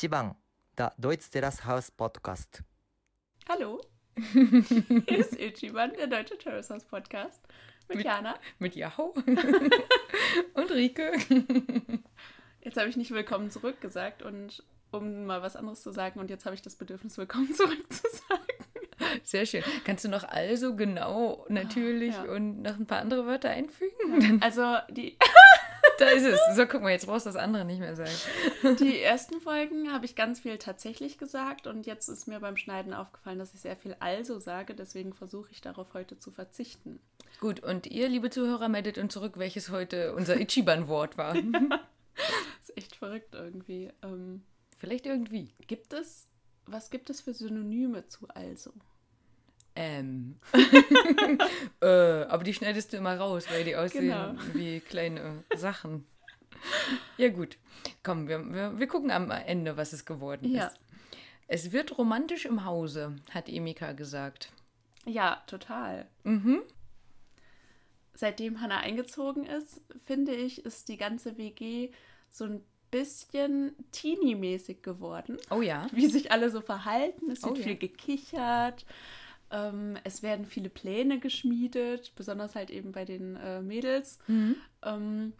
1番 Der Deutsch Terrace House Podcast. Hallo, hier ist Ichiban, der Deutsche Terrace House Podcast mit, Mit- Jana. Mit Yahoo und Rike. Jetzt habe ich nicht willkommen zurück gesagt und um mal was anderes zu sagen und jetzt habe ich das Bedürfnis, willkommen zurück zu sagen. Sehr schön. Kannst du noch also genau, natürlich Ja. und noch ein paar andere Wörter einfügen? Also die, Da ist es. So, guck mal, jetzt brauchst du das andere nicht mehr sagen. die ersten Folgen habe ich ganz viel tatsächlich gesagt und jetzt ist mir beim Schneiden aufgefallen, dass ich sehr viel also sage, deswegen versuche ich darauf heute zu verzichten. Gut, und ihr, liebe Zuhörer, meldet uns zurück, welches heute unser Ichiban-Wort war. Das ist echt verrückt irgendwie. Ähm, Vielleicht irgendwie. gibt es, was gibt es für Synonyme zu also? Ähm. äh, aber die schneidest du immer raus, weil die aussehen Genau. wie kleine Sachen. Ja, gut. Komm, wir, wir, wir gucken am Ende, was es geworden Ja. ist. Es wird romantisch im Hause, hat Emika gesagt. Ja, total. Mhm. seitdem Hannah eingezogen ist, finde ich, ist die ganze WG so ein bisschen Teenie-mäßig geworden. Oh ja. Wie sich alle so verhalten. Es Oh wird ja. viel gekichert. Ähm, es werden viele Pläne geschmiedet, besonders halt eben bei den äh, Mädels. Mhm. Ähm,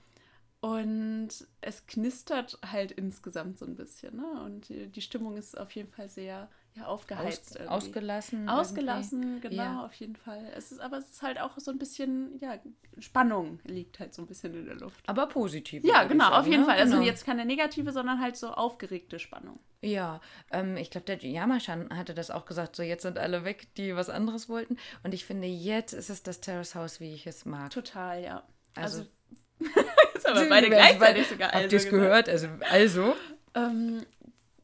und es knistert halt insgesamt so ein bisschen. Ne? Und die, die Stimmung ist auf jeden Fall sehr ja, aufgeheizt. Aus, irgendwie. ausgelassen. Ausgelassen, genau, Ja. auf jeden Fall. Es ist, aber es ist halt auch so ein bisschen, ja, Spannung liegt halt so ein bisschen in der Luft. Aber positiv. Ja, genau, sagen, auf jeden ne? Fall. Also Genau. jetzt keine negative, sondern halt so aufgeregte Spannung. Ja, ähm, ich glaube, der Yamashan hatte das auch gesagt, so jetzt sind alle weg, die was anderes wollten. Und ich finde, jetzt ist es das Terrace House, wie ich es mag. Total, ja. Also- Also, jetzt haben wir beide gleichzeitig sogar Habt also ihr es gehört? Also, also Ähm,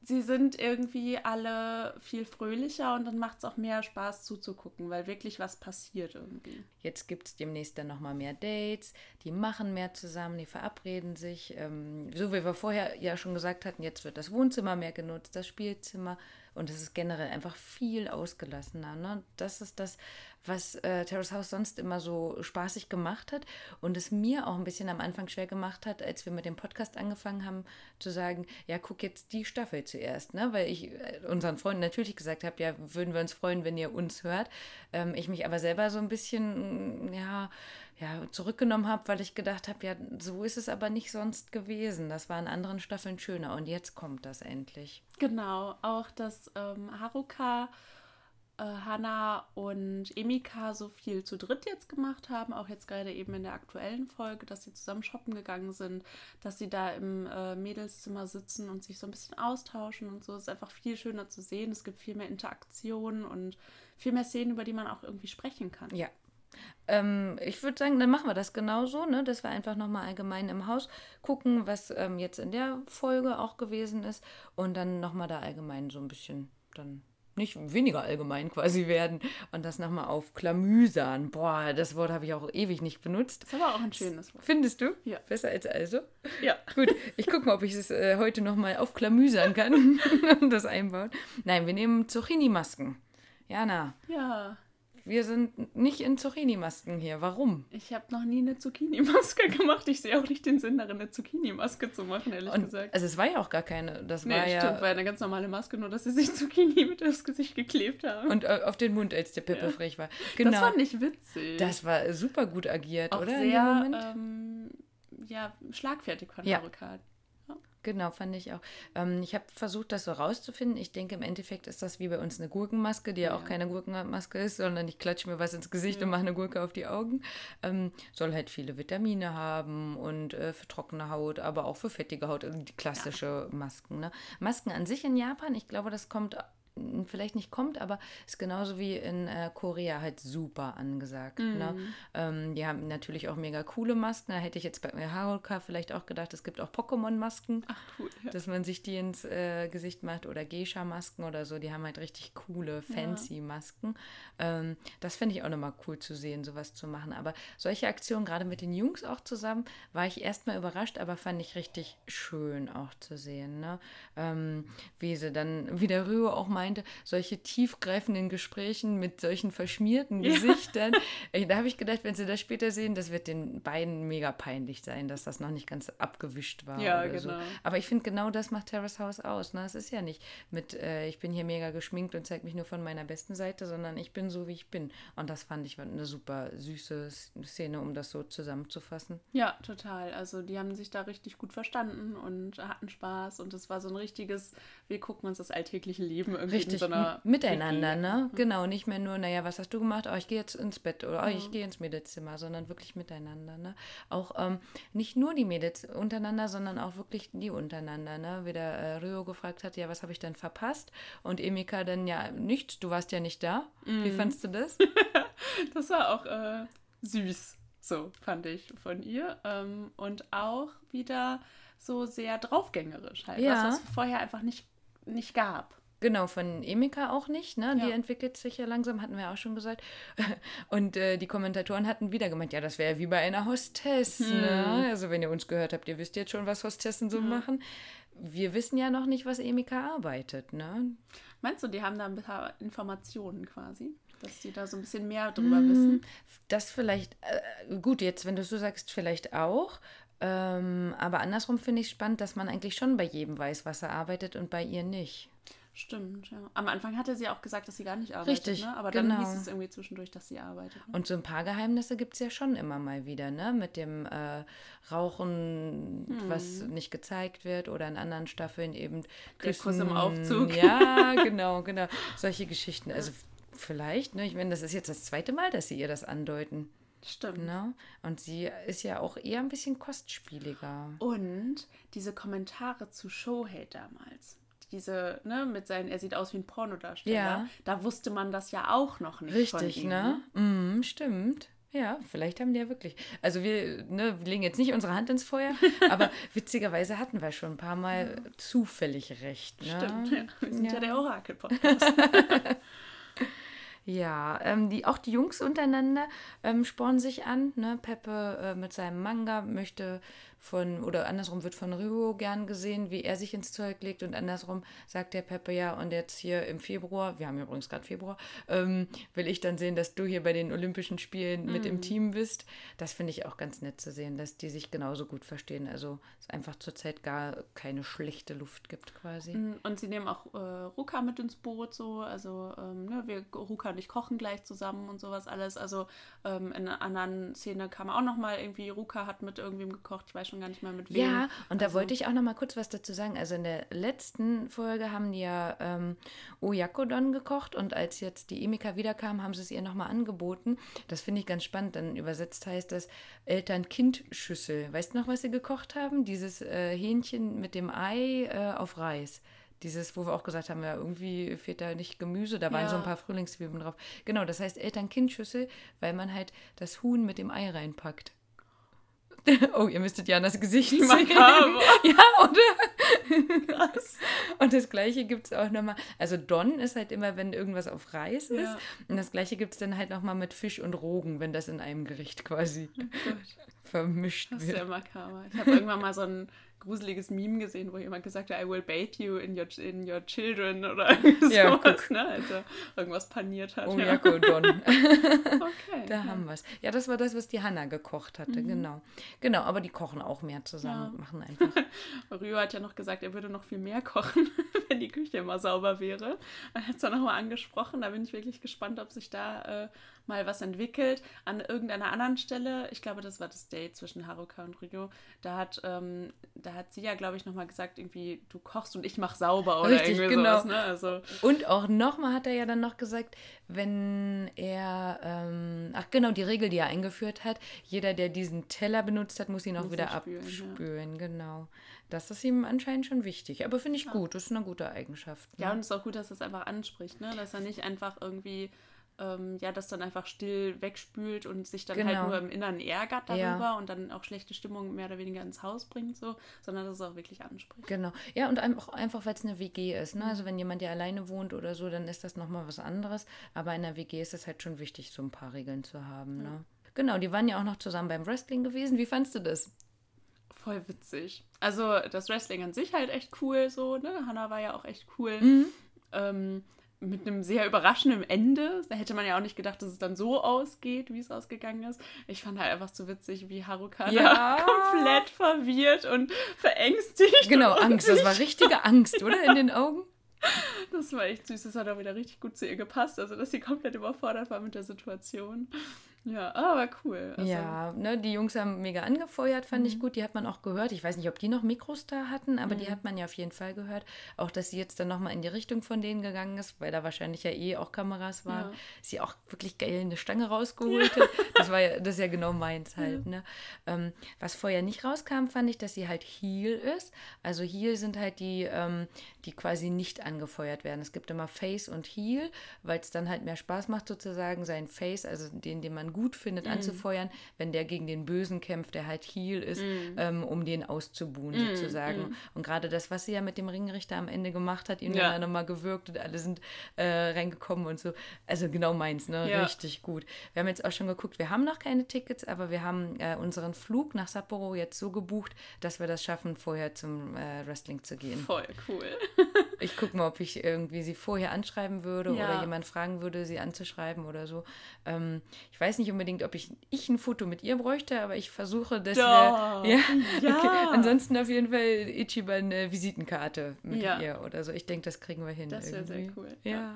sie sind irgendwie alle viel fröhlicher und dann macht es auch mehr Spaß zuzugucken, weil wirklich was passiert irgendwie. Jetzt gibt es demnächst dann nochmal mehr Dates, die machen mehr zusammen, die verabreden sich. Ähm, so wie wir vorher ja schon gesagt hatten, jetzt wird das Wohnzimmer mehr genutzt, das Spielzimmer und es ist generell einfach viel ausgelassener. Ne? Das ist das, was äh, Terrace House sonst immer so spaßig gemacht hat und es mir auch ein bisschen am Anfang schwer gemacht hat, als wir mit dem Podcast angefangen haben, zu sagen, ja, guck jetzt die Staffel zuerst, ne? weil ich äh, unseren Freunden natürlich gesagt habe, ja, würden wir uns freuen, wenn ihr uns hört. Ähm, ich mich aber selber so ein bisschen, mm, ja, ja, zurückgenommen habe, weil ich gedacht habe, ja, so ist es aber nicht sonst gewesen. Das war in anderen Staffeln schöner und jetzt kommt das endlich. Genau, auch dass ähm, Haruka, äh, Hana und Emika so viel zu dritt jetzt gemacht haben, auch jetzt gerade eben in der aktuellen Folge, dass sie zusammen shoppen gegangen sind, dass sie da im äh, Mädelszimmer sitzen und sich so ein bisschen austauschen und so. Es ist einfach viel schöner zu sehen. Es gibt viel mehr Interaktion und viel mehr Szenen, über die man auch irgendwie sprechen kann. Ja. Ähm, ich würde sagen, dann machen wir das genauso, ne? dass wir einfach nochmal allgemein im Haus gucken, was ähm, jetzt in der Folge auch gewesen ist und dann nochmal da allgemein so ein bisschen dann nicht weniger allgemein quasi werden und das nochmal aufklamüsern. Boah, das Wort habe ich auch ewig nicht benutzt. Ist aber auch ein schönes Wort. Findest du? Ja. Besser als also? Ja. Gut, ich gucke mal, ob ich es äh, heute nochmal aufklamüsern kann und das einbauen. Nein, wir nehmen Zucchini-Masken. Jana, Ja, wir sind nicht in Zucchini-Masken hier. Warum? ich habe noch nie eine Zucchini-Maske gemacht. Ich sehe auch nicht den Sinn darin, eine Zucchini-Maske zu machen, ehrlich Und, gesagt. also es war ja auch gar keine. Das war Nee, ja. stimmt, war eine ganz normale Maske, nur dass sie sich Zucchini mit aufs Gesicht geklebt haben. und äh, auf den Mund, als der Pippe Ja. frech war. Genau. Das fand ich witzig. Das war super gut agiert, auch oder? sehr ähm, ja, schlagfertig von Ja. Haruka. Genau, fand ich auch. Ähm, ich habe versucht, das so rauszufinden. Ich denke, im Endeffekt ist das wie bei uns eine Gurkenmaske, die ja, auch Ja. keine Gurkenmaske ist, sondern ich klatsche mir was ins Gesicht Ja. und mache eine Gurke auf die Augen. Ähm, soll halt viele Vitamine haben und äh, für trockene Haut, aber auch für fettige Haut, also die klassische Masken. Ne? Masken an sich in Japan, ich glaube, das kommt vielleicht nicht kommt, aber ist genauso wie in äh, Korea halt super angesagt. Ne? Mhm. Ähm, die haben natürlich auch mega coole Masken. Da hätte ich jetzt bei Haruka vielleicht auch gedacht, es gibt auch Pokémon-Masken cool. Ja. dass man sich die ins äh, Gesicht macht oder Geisha-Masken oder so. Die haben halt richtig coole, fancy Masken. Ähm, das fände ich auch nochmal cool zu sehen, sowas zu machen. Aber solche Aktionen, gerade mit den Jungs auch zusammen, war ich erstmal überrascht, aber fand ich richtig schön auch zu sehen. Ne? Ähm, wie sie dann, wie der Rühe auch mal meinte, solche tiefgreifenden Gesprächen mit solchen verschmierten Gesichtern. Ey, Da habe ich gedacht, wenn sie das später sehen, das wird den beiden mega peinlich sein, dass das noch nicht ganz abgewischt war. Ja, oder So. genau. Aber ich finde, genau das macht Terrace House aus. Ne? Es ist ja nicht mit, äh, ich bin hier mega geschminkt und zeige mich nur von meiner besten Seite, sondern ich bin so, wie ich bin. Und das fand ich eine super süße Szene, um das so zusammenzufassen. Ja, total. Also die haben sich da richtig gut verstanden und hatten Spaß und es war so ein richtiges, wir gucken uns das alltägliche Leben irgendwie Richtig, so miteinander, ne? Genau, nicht mehr nur, naja, was hast du gemacht? Oh, ich gehe jetzt ins Bett oder oh, Mhm. ich gehe ins Mädelszimmer, sondern wirklich miteinander, ne? Auch ähm, nicht nur die Mädels untereinander, sondern auch wirklich die untereinander, ne? Wie der äh, Rio gefragt hat, ja, was habe ich denn verpasst? Und Emika dann, ja, nichts, du warst ja nicht da. Wie Mhm. fandst du das? Das war auch äh, süß, so fand ich von ihr. Ähm, und auch wieder so sehr draufgängerisch halt. Ja. Was es vorher einfach nicht, nicht gab. Genau, von Emika auch nicht, ne? Die Ja. entwickelt sich ja langsam, hatten wir auch schon gesagt. Und äh, die Kommentatoren hatten wieder gemeint, ja, das wäre wie bei einer Hostess, ne? Also wenn ihr uns gehört habt, ihr wisst jetzt schon, was Hostessen so machen. Wir wissen ja noch nicht, was Emika arbeitet, ne? Meinst du, die haben da ein paar Informationen quasi? Dass die da so ein bisschen mehr drüber Mm. wissen? Das vielleicht, äh, gut, jetzt, wenn du so sagst, vielleicht auch. Ähm, aber andersrum finde ich spannend, dass man eigentlich schon bei jedem weiß, was er arbeitet und bei ihr nicht. Stimmt, ja. Am Anfang hatte sie auch gesagt, dass sie gar nicht arbeitet, Richtig, ne? Aber dann genau. hieß es irgendwie zwischendurch, dass sie arbeitet. Ne? Und so ein paar Geheimnisse gibt es ja schon immer mal wieder, ne? Mit dem äh, Rauchen, was nicht gezeigt wird, oder in anderen Staffeln eben Der Kuss im Aufzug. Ja, genau, genau. Solche Geschichten. Also vielleicht, ne? Ich meine, das ist jetzt das zweite Mal, dass sie ihr das andeuten. Stimmt. Ne? Und sie ist ja auch eher ein bisschen kostspieliger. Und diese Kommentare zu Showhate damals. Diese, ne, mit seinen, er sieht aus wie ein Pornodarsteller. Ja. Da wusste man das ja auch noch nicht. von Richtig, ne? Mhm, stimmt. Ja, vielleicht haben die ja wirklich. Also wir, ne, wir legen jetzt nicht unsere Hand ins Feuer, aber witzigerweise hatten wir schon ein paar Mal zufällig recht. Ne? Stimmt, ja. Wir sind ja, Ja. der Orakel-Podcast. Ja, ähm, die, auch die Jungs untereinander ähm, spornen sich an. Ne? Peppe äh, mit seinem Manga möchte von, oder andersrum wird von Ryo gern gesehen, wie er sich ins Zeug legt. Und andersrum sagt der Peppe ja, und jetzt hier im Februar, wir haben übrigens gerade Februar, ähm, will ich dann sehen, dass du hier bei den Olympischen Spielen mit im Team bist. Das finde ich auch ganz nett zu sehen, dass die sich genauso gut verstehen. Also es einfach zurzeit gar keine schlechte Luft gibt quasi. Und sie nehmen auch äh, Ruka mit ins Boot, so. Also, ähm, ne, wir, Ruka und ich kochen gleich zusammen und sowas alles. Also, ähm, in einer anderen Szene kam auch nochmal irgendwie, Ruka hat mit irgendwem gekocht, ich weiß schon gar nicht mehr mit wem. Ja, und da Also- wollte ich auch noch mal kurz was dazu sagen. Also in der letzten Folge haben die ja ähm, Oyakodon gekocht und als jetzt die Emika wiederkam, haben sie es ihr noch mal angeboten. Das finde ich ganz spannend. Dann übersetzt heißt das Eltern-Kind-Schüssel. Weißt du noch, was sie gekocht haben? Dieses äh, Hähnchen mit dem Ei äh, auf Reis. Dieses, wo wir auch gesagt haben, ja, irgendwie fehlt da nicht Gemüse, da waren Ja. so ein paar Frühlingszwiebeln drauf. Genau, das heißt Eltern-Kind-Schüssel, weil man halt das Huhn mit dem Ei reinpackt. Oh, ihr müsstet ja an das Gesicht sehen. Makaber. Ja, oder? Krass. Und das gleiche gibt es auch nochmal. Also Don ist halt immer, wenn irgendwas auf Reis ist. Ja. Und das gleiche gibt es dann halt nochmal mit Fisch und Rogen, wenn das in einem Gericht quasi vermischt Das ist wird. ja makaber. Ich habe irgendwann mal so ein gruseliges Meme gesehen, wo jemand gesagt hat, I will bathe you in your, in your children oder Ja, sowas, ne? Also irgendwas paniert hat. Oh, ja. Jako Don. Okay. Da haben wir es. Ja, das war das, was die Hanna gekocht hatte, genau. Genau, aber die kochen auch mehr zusammen, Ja. machen einfach. Rio hat ja noch gesagt, er würde noch viel mehr kochen, wenn die Küche immer sauber wäre. Er hat es dann nochmal angesprochen. Da bin ich wirklich gespannt, ob sich da äh, mal was entwickelt. An irgendeiner anderen Stelle, ich glaube, das war das Date zwischen Haruka und Rio, da hat, ähm, da hat sie ja, glaube ich, nochmal gesagt, irgendwie, du kochst und ich mach sauber oder Richtig, irgendwie genau. sowas. Ne? Also, Und auch nochmal hat er ja dann noch gesagt, wenn er, ähm, ach genau, die Regel, die er eingeführt hat, jeder, der diesen Teller benutzt hat, muss ihn auch Muss wieder ihn spülen, ja. abspülen, genau. Das ist ihm anscheinend schon wichtig. Aber finde ich gut, das ist eine gute Eigenschaft. ne? Ja, und es ist auch gut, dass er es einfach anspricht, ne? Dass er nicht einfach irgendwie, ähm, ja, das dann einfach still wegspült und sich dann halt Genau. nur im Inneren ärgert darüber Ja. und dann auch schlechte Stimmung mehr oder weniger ins Haus bringt, so, sondern dass es auch wirklich anspricht. Genau. Ja, und einfach, einfach weil es eine WG ist. Ne? Also wenn jemand ja alleine wohnt oder so, dann ist das nochmal was anderes. Aber in einer WG ist es halt schon wichtig, so ein paar Regeln zu haben. Ne? Genau, die waren ja auch noch zusammen beim Wrestling gewesen. Wie fandst du das? Voll witzig. Also das Wrestling an sich halt echt cool, so, ne? Hannah war ja auch echt cool. Mhm. Ähm, mit einem sehr überraschenden Ende. Da hätte man ja auch nicht gedacht, dass es dann so ausgeht, wie es ausgegangen ist. Ich fand halt einfach so witzig, wie Haruka Ja. komplett verwirrt und verängstigt. Genau, und Angst. Das war richtige Angst, oder? In den Augen? Das war echt süß. Das hat auch wieder richtig gut zu ihr gepasst. Also, dass sie komplett überfordert war mit der Situation. Ja, aber cool. Also, ja, ne, die Jungs haben mega angefeuert, fand Mhm. ich gut. Die hat man auch gehört. Ich weiß nicht, ob die noch Mikros da hatten, aber die hat man ja auf jeden Fall gehört. Auch, dass sie jetzt dann nochmal in die Richtung von denen gegangen ist, weil da wahrscheinlich ja eh auch Kameras waren. Ja. Sie auch wirklich geil eine Stange rausgeholt hat. Das war ja, das ist ja genau meins halt, ne? Ähm, was vorher nicht rauskam, fand ich, dass sie halt Heal ist. Also Heal sind halt die, ähm, die quasi nicht angefeuert werden. Es gibt immer Face und Heal, weil es dann halt mehr Spaß macht, sozusagen seinen Face, also den, den man gut findet, anzufeuern, wenn der gegen den Bösen kämpft, der halt Heal ist, ähm, um den auszubuhen, sozusagen. Und gerade das, was sie ja mit dem Ringrichter am Ende gemacht hat, ihn Ja. dann nochmal gewürgt und alle sind äh, reingekommen und so. Also genau meins, ne? Ja. Richtig gut. Wir haben jetzt auch schon geguckt, wir haben noch keine Tickets, aber wir haben äh, unseren Flug nach Sapporo jetzt so gebucht, dass wir das schaffen, vorher zum äh, Wrestling zu gehen. Voll cool. Ich gucke mal, ob ich irgendwie sie vorher anschreiben würde Ja. oder jemand fragen würde, sie anzuschreiben oder so. Ähm, ich weiß nicht unbedingt, ob ich, ich ein Foto mit ihr bräuchte, aber ich versuche, dass Doch. wir. Ja, Ja. Okay. Ansonsten auf jeden Fall Ichiban eine Visitenkarte mit Ja. ihr oder so. Ich denke, das kriegen wir hin. Das wäre sehr cool. Ja.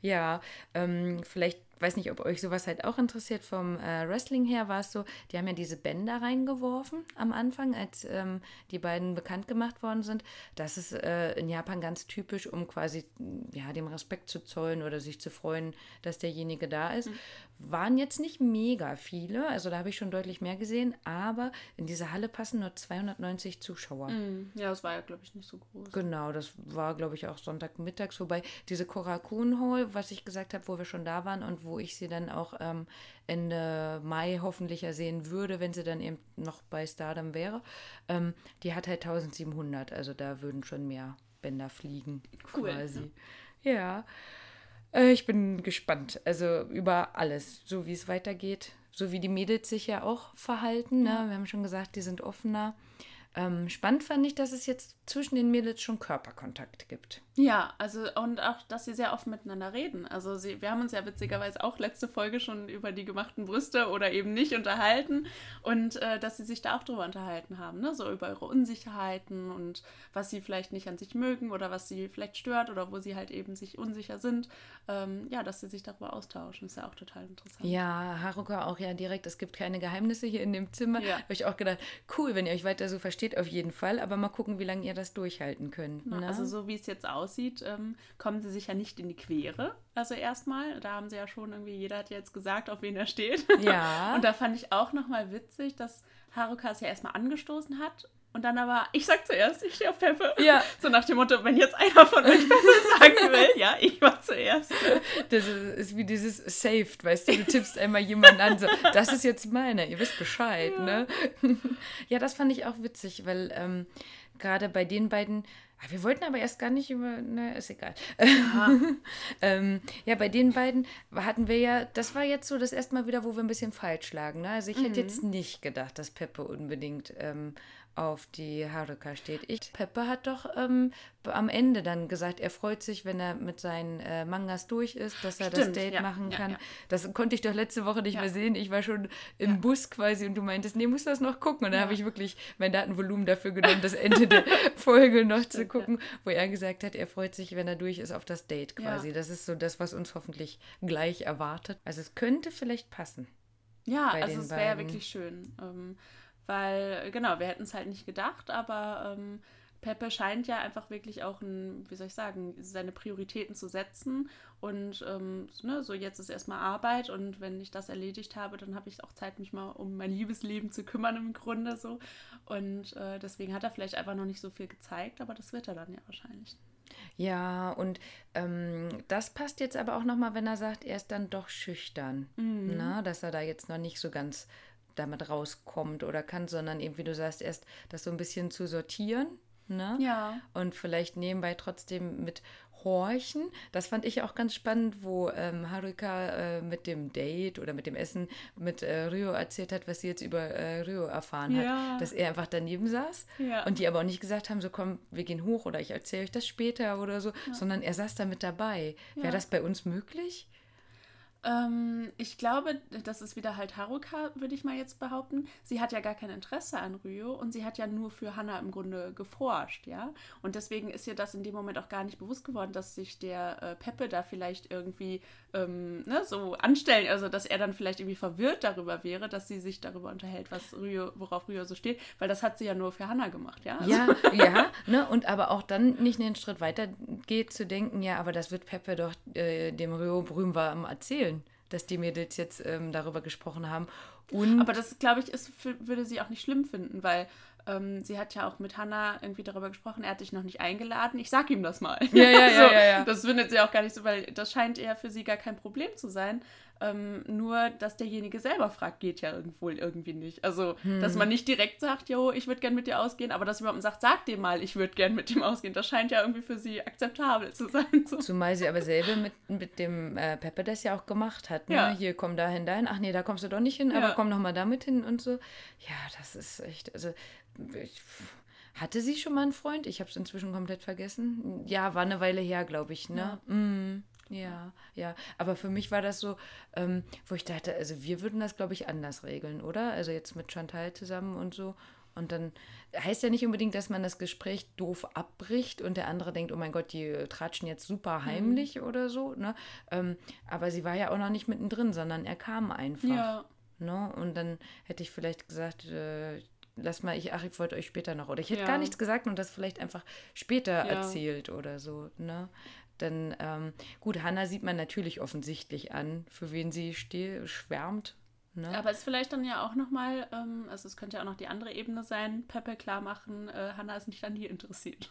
Ja, ähm, vielleicht, weiß nicht, ob euch sowas halt auch interessiert. Vom äh, Wrestling her war es so, die haben ja diese Bänder reingeworfen am Anfang, als ähm, die beiden bekannt gemacht worden sind. Das ist äh, in Japan ganz typisch, um quasi ja, dem Respekt zu zollen oder sich zu freuen, dass derjenige da ist. Waren jetzt nicht mega viele, also da habe ich schon deutlich mehr gesehen, aber in diese Halle passen nur 290 Zuschauer. Mhm. Ja, das war ja, glaube ich, nicht so groß. Genau, das war, glaube ich, auch Sonntagmittags. Wobei diese Korakuen Hall, was ich gesagt habe, wo wir schon da waren und wo ich sie dann auch ähm, Ende Mai hoffentlich ja sehen würde, wenn sie dann eben noch bei Stardom wäre, ähm, die hat halt 1700. Also da würden schon mehr Bänder fliegen. Cool. Quasi. Ja. Äh, ich bin gespannt. Also über alles, so wie es weitergeht. So wie die Mädels sich ja auch verhalten. Ne? Wir haben schon gesagt, die sind offener. Ähm, spannend fand ich, dass es jetzt zwischen den Mädels schon Körperkontakt gibt. Ja, also und auch, dass sie sehr offen miteinander reden. Also sie, wir haben uns ja witzigerweise auch letzte Folge schon über die gemachten Brüste oder eben nicht unterhalten und äh, dass sie sich da auch drüber unterhalten haben, ne? So über ihre Unsicherheiten und was sie vielleicht nicht an sich mögen oder was sie vielleicht stört oder wo sie halt eben sich unsicher sind. Ähm, ja, dass sie sich darüber austauschen, ist ja auch total interessant. Ja, Haruka auch ja direkt, es gibt keine Geheimnisse hier in dem Zimmer. Ja. Habe ich auch gedacht, cool, wenn ihr euch weiter so versteht, auf jeden Fall. Aber mal gucken, wie lange ihr das durchhalten könnt. Ne? Also so wie es jetzt aussieht, ähm, kommen sie sich ja nicht in die Quere. Also erstmal, da haben sie ja schon irgendwie, jeder hat ja jetzt gesagt, auf wen er steht. Ja. Und da fand ich auch nochmal witzig, dass Haruka es ja erstmal angestoßen hat und dann aber, ich sag zuerst, ich stehe auf Peppe. Ja. So nach dem Motto, wenn jetzt einer von euch Peppe sagen will, ja, ich war zuerst. Das ist, ist wie dieses Saved, weißt du, du tippst einmal jemanden an, so, das ist jetzt meiner, ihr wisst Bescheid, ne? ja, das fand ich auch witzig, weil ähm, gerade bei den beiden, ah, wir wollten aber erst gar nicht über, ne, ist egal. ähm, ja, bei den beiden hatten wir ja, das war jetzt so das erste Mal wieder, wo wir ein bisschen falsch lagen, ne? Also ich hätte jetzt nicht gedacht, dass Peppe unbedingt ähm, auf die Haruka steht. Ich, Peppe hat doch ähm, am Ende dann gesagt, er freut sich, wenn er mit seinen äh, Mangas durch ist, dass er das Stimmt, Date ja, machen ja, kann. ja. Das konnte ich doch letzte Woche nicht mehr sehen. Ich war schon im Bus quasi und du meintest, nee, musst das noch gucken. Und Ja. habe ich wirklich mein Datenvolumen dafür genommen, das Ende der Folge noch zu Stimmt, gucken, wo er gesagt hat, er freut sich, wenn er durch ist auf das Date quasi. Das ist so das, was uns hoffentlich gleich erwartet. Also es könnte vielleicht passen. Ja, also es wäre ja wirklich schön. Ähm, weil, genau, wir hätten es halt nicht gedacht, aber ähm, Peppe scheint ja einfach wirklich auch ein, wie soll ich sagen, seine Prioritäten zu setzen. Und ähm, so, ne, so jetzt ist erstmal Arbeit und wenn ich das erledigt habe, dann habe ich auch Zeit, mich mal um mein Liebesleben zu kümmern im Grunde so. Und äh, deswegen hat er vielleicht einfach noch nicht so viel gezeigt, aber das wird er dann ja wahrscheinlich. Ja, und ähm, das passt jetzt aber auch nochmal, wenn er sagt, er ist dann doch schüchtern. Mhm. Na, dass er da jetzt noch nicht so ganz damit rauskommt oder kann, sondern eben, wie du sagst, erst das so ein bisschen zu sortieren. Ne? Ja. Und vielleicht nebenbei trotzdem mit horchen. Das fand ich auch ganz spannend, wo ähm, Haruka äh, mit dem Date oder mit dem Essen mit äh, Ryo erzählt hat, was sie jetzt über äh, Ryo erfahren hat. Ja. Dass er einfach daneben saß Ja. und die aber auch nicht gesagt haben, so komm, wir gehen hoch oder ich erzähle euch das später oder so, sondern er saß da mit dabei. Wäre Ja. das bei uns möglich? Ähm, ich glaube, das ist wieder halt Haruka, würde ich mal jetzt behaupten. Sie hat ja gar kein Interesse an Ryo und sie hat ja nur für Hannah im Grunde geforscht, ja. Und deswegen ist ihr das in dem Moment auch gar nicht bewusst geworden, dass sich der äh, Peppe da vielleicht irgendwie ähm, ne, so anstellen, also dass er dann vielleicht irgendwie verwirrt darüber wäre, dass sie sich darüber unterhält, was Ryo, worauf Ryo so steht, weil das hat sie ja nur für Hannah gemacht, ja. Also- Ja, ja, ne? Und aber auch dann nicht einen Schritt weiter geht zu denken, ja, aber das wird Peppe doch äh, dem Rio Brüm war am erzählen, dass die Mädels jetzt ähm, darüber gesprochen haben. Und Aber das, glaube ich, ist, würde sie auch nicht schlimm finden, weil ähm, sie hat ja auch mit Hannah irgendwie darüber gesprochen, er hat dich noch nicht eingeladen, ich sag ihm das mal. Ja, ja, ja, so, ja, ja. Das findet sie auch gar nicht so, weil das scheint eher für sie gar kein Problem zu sein. Ähm, nur, dass derjenige selber fragt, geht ja irgendwo irgendwie nicht. Also, Hm. dass man nicht direkt sagt, jo, ich würde gern mit dir ausgehen, aber dass jemand sagt, sag dem mal, ich würde gern mit dem ausgehen. Das scheint ja irgendwie für sie akzeptabel zu sein. So. Zumal sie aber selber mit, mit dem äh, Peppe das ja auch gemacht hat. Ne? Ja. Hier, komm dahin, dahin. Ach nee, da kommst du doch nicht hin, aber Ja. komm noch mal damit hin und so. Ja, das ist echt, also ich, hatte sie schon mal einen Freund? Ich habe es inzwischen komplett vergessen. Ja, war eine Weile her, glaube ich, ne? Mm, ja, ja. Aber für mich war das so, ähm, wo ich dachte, also wir würden das, glaube ich, anders regeln, oder? Also jetzt mit Chantal zusammen und so. Und dann heißt ja nicht unbedingt, dass man das Gespräch doof abbricht und der andere denkt, oh mein Gott, die äh, tratschen jetzt super heimlich oder so. Ne? Ähm, aber sie war ja auch noch nicht mittendrin, sondern er kam einfach. Ja. Ne? Und dann hätte ich vielleicht gesagt, äh, lass mal, ich, ach, ich wollte euch später noch. Oder ich hätte Ja. gar nichts gesagt und das vielleicht einfach später Ja. erzählt oder so. Ne? Dann, ähm, gut, Hannah sieht man natürlich offensichtlich an, für wen sie ste schwärmt. Ne? Aber es ist vielleicht dann ja auch nochmal, ähm, also es könnte ja auch noch die andere Ebene sein, Peppe klar machen, äh, Hannah ist nicht an dir interessiert.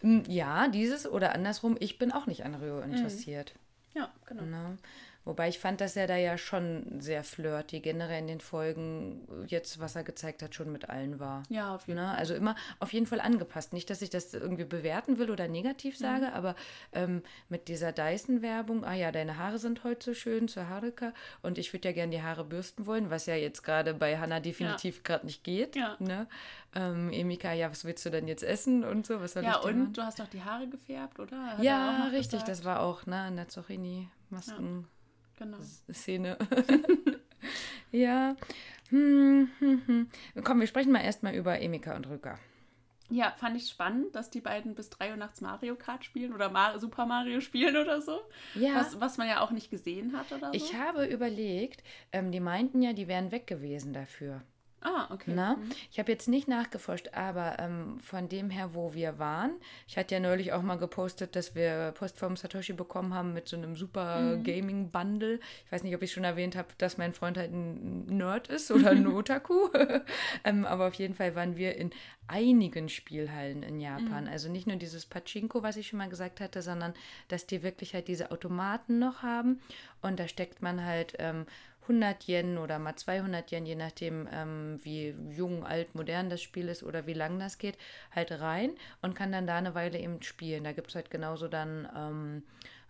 Mm, Ja, dieses oder andersrum, ich bin auch nicht an Rio interessiert. ja, genau. Ne? Wobei ich fand, dass er da ja schon sehr flirty generell in den Folgen, jetzt was er gezeigt hat, schon mit allen war. Ja, auf jeden Ne? Fall. Also immer auf jeden Fall angepasst. Nicht, dass ich das irgendwie bewerten will oder negativ Mhm. sage, aber ähm, mit dieser Dyson-Werbung, ah ja, deine Haare sind heute so schön zur Haruka und ich würde ja gerne die Haare bürsten wollen, was ja jetzt gerade bei Hannah definitiv gerade nicht geht. Ja. Ne? Ähm, Emika, ja, was willst du denn jetzt essen und so? Was soll Ja, ich und machen? du hast doch die Haare gefärbt, oder? Hat Ja, richtig, gesagt. das war auch, ne, an der Zochini-Masken. Genau. Szene. ja. Hm, hm, hm. Komm, wir sprechen mal erstmal über Emika und Rücker. Ja, fand ich spannend, dass die beiden bis 3 Uhr nachts Mario Kart spielen oder Mar Super Mario spielen oder so. Ja. Was, was man ja auch nicht gesehen hat oder so. Ich habe überlegt, ähm, die meinten ja, die wären weg gewesen dafür. Ah, okay. Na? Ich habe jetzt nicht nachgeforscht, aber ähm, von dem her, wo wir waren, ich hatte ja neulich auch mal gepostet, dass wir Post vom Satoshi bekommen haben mit so einem super Gaming-Bundle. Ich weiß nicht, ob ich schon erwähnt habe, dass mein Freund halt ein Nerd ist oder ein Otaku. ähm, aber auf jeden Fall waren wir in einigen Spielhallen in Japan. Also nicht nur dieses Pachinko, was ich schon mal gesagt hatte, sondern dass die wirklich halt diese Automaten noch haben. Und da steckt man halt ähm, 100 Yen oder mal 200 Yen, je nachdem, ähm, wie jung, alt, modern das Spiel ist oder wie lang das geht, halt rein und kann dann da eine Weile eben spielen. Da gibt es halt genauso dann ähm,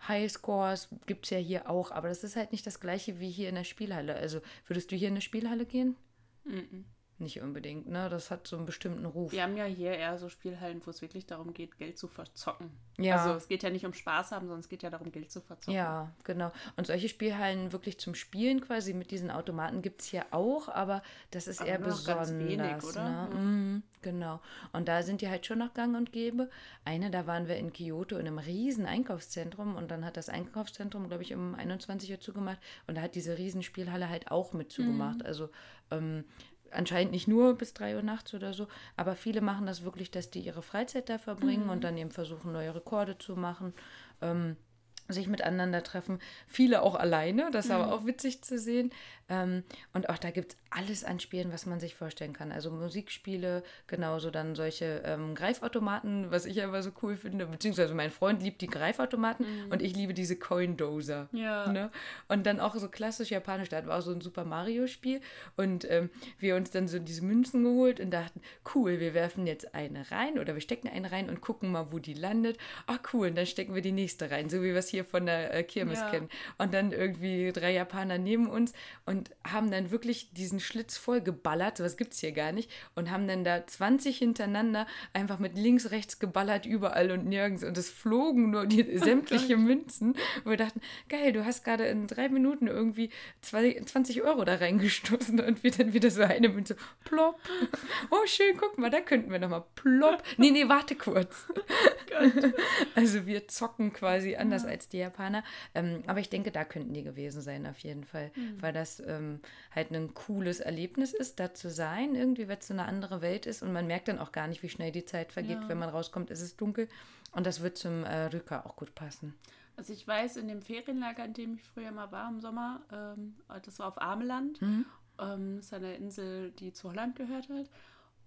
Highscores, gibt es ja hier auch, aber das ist halt nicht das gleiche wie hier in der Spielhalle. Also würdest du hier in eine Spielhalle gehen? Mhm. Nicht unbedingt, ne? Das hat so einen bestimmten Ruf. Wir haben ja hier eher so Spielhallen, wo es wirklich darum geht, Geld zu verzocken. Ja. Also es geht ja nicht um Spaß haben, sondern es geht ja darum, Geld zu verzocken. Ja, genau. Und solche Spielhallen wirklich zum Spielen quasi mit diesen Automaten gibt es hier auch, aber das ist Aber eher besonders. wenig, oder? Ne? Mhm, genau. Und da sind die halt schon noch gang und gäbe. Eine, da waren wir in Kyoto in einem riesen Einkaufszentrum und dann hat das Einkaufszentrum, glaube ich, um 21 Uhr zugemacht und da hat diese riesen Spielhalle halt auch mit zugemacht. Mhm. Also ähm, anscheinend nicht nur bis 3 Uhr nachts oder so, aber viele machen das wirklich, dass die ihre Freizeit da verbringen Mhm. und dann eben versuchen, neue Rekorde zu machen. Ähm, sich miteinander treffen. Viele auch alleine, das ist Mhm. aber auch witzig zu sehen. Ähm, und auch da gibt es alles anspielen, was man sich vorstellen kann. Also Musikspiele, genauso dann solche ähm, Greifautomaten, was ich aber so cool finde, beziehungsweise mein Freund liebt die Greifautomaten und ich liebe diese Coin-Doser. Ja. Ne? Und dann auch so klassisch japanisch, da hatten wir auch so ein Super Mario-Spiel und ähm, wir uns dann so diese Münzen geholt und dachten, cool, wir werfen jetzt eine rein oder wir stecken eine rein und gucken mal, wo die landet. Ah, cool, und dann stecken wir die nächste rein, so wie wir es hier von der äh, Kirmes Ja. kennen. Und dann irgendwie drei Japaner neben uns und haben dann wirklich diesen Schlitz voll geballert, sowas gibt es hier gar nicht, und haben dann da 20 hintereinander einfach mit links, rechts geballert, überall und nirgends. Und es flogen nur die sämtliche Münzen. Und wir dachten, geil, du hast gerade in drei Minuten irgendwie zwei, 20 Euro da reingestoßen und wir dann wieder so eine Münze, plopp. Oh, schön, guck mal, da könnten wir nochmal, plopp. Nee, nee, warte kurz. Also wir zocken quasi anders als die Japaner. Ähm, aber ich denke, da könnten die gewesen sein, auf jeden Fall. Weil das ähm, halt ein cooles Erlebnis ist, da zu sein, irgendwie, weil es so eine andere Welt ist. Und man merkt dann auch gar nicht, wie schnell die Zeit vergeht. Ja. Wenn man rauskommt, ist es dunkel. Und das wird zum äh, Rücker auch gut passen. Also ich weiß, in dem Ferienlager, in dem ich früher mal war im Sommer, ähm, das war auf Ameland. Mhm. Ähm, das ist eine Insel, die zu Holland gehört hat.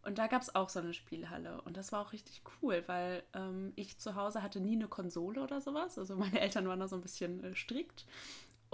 Und da gab es auch so eine Spielhalle. Und das war auch richtig cool, weil ähm, ich zu Hause hatte nie eine Konsole oder sowas. Also meine Eltern waren da so ein bisschen äh, strikt.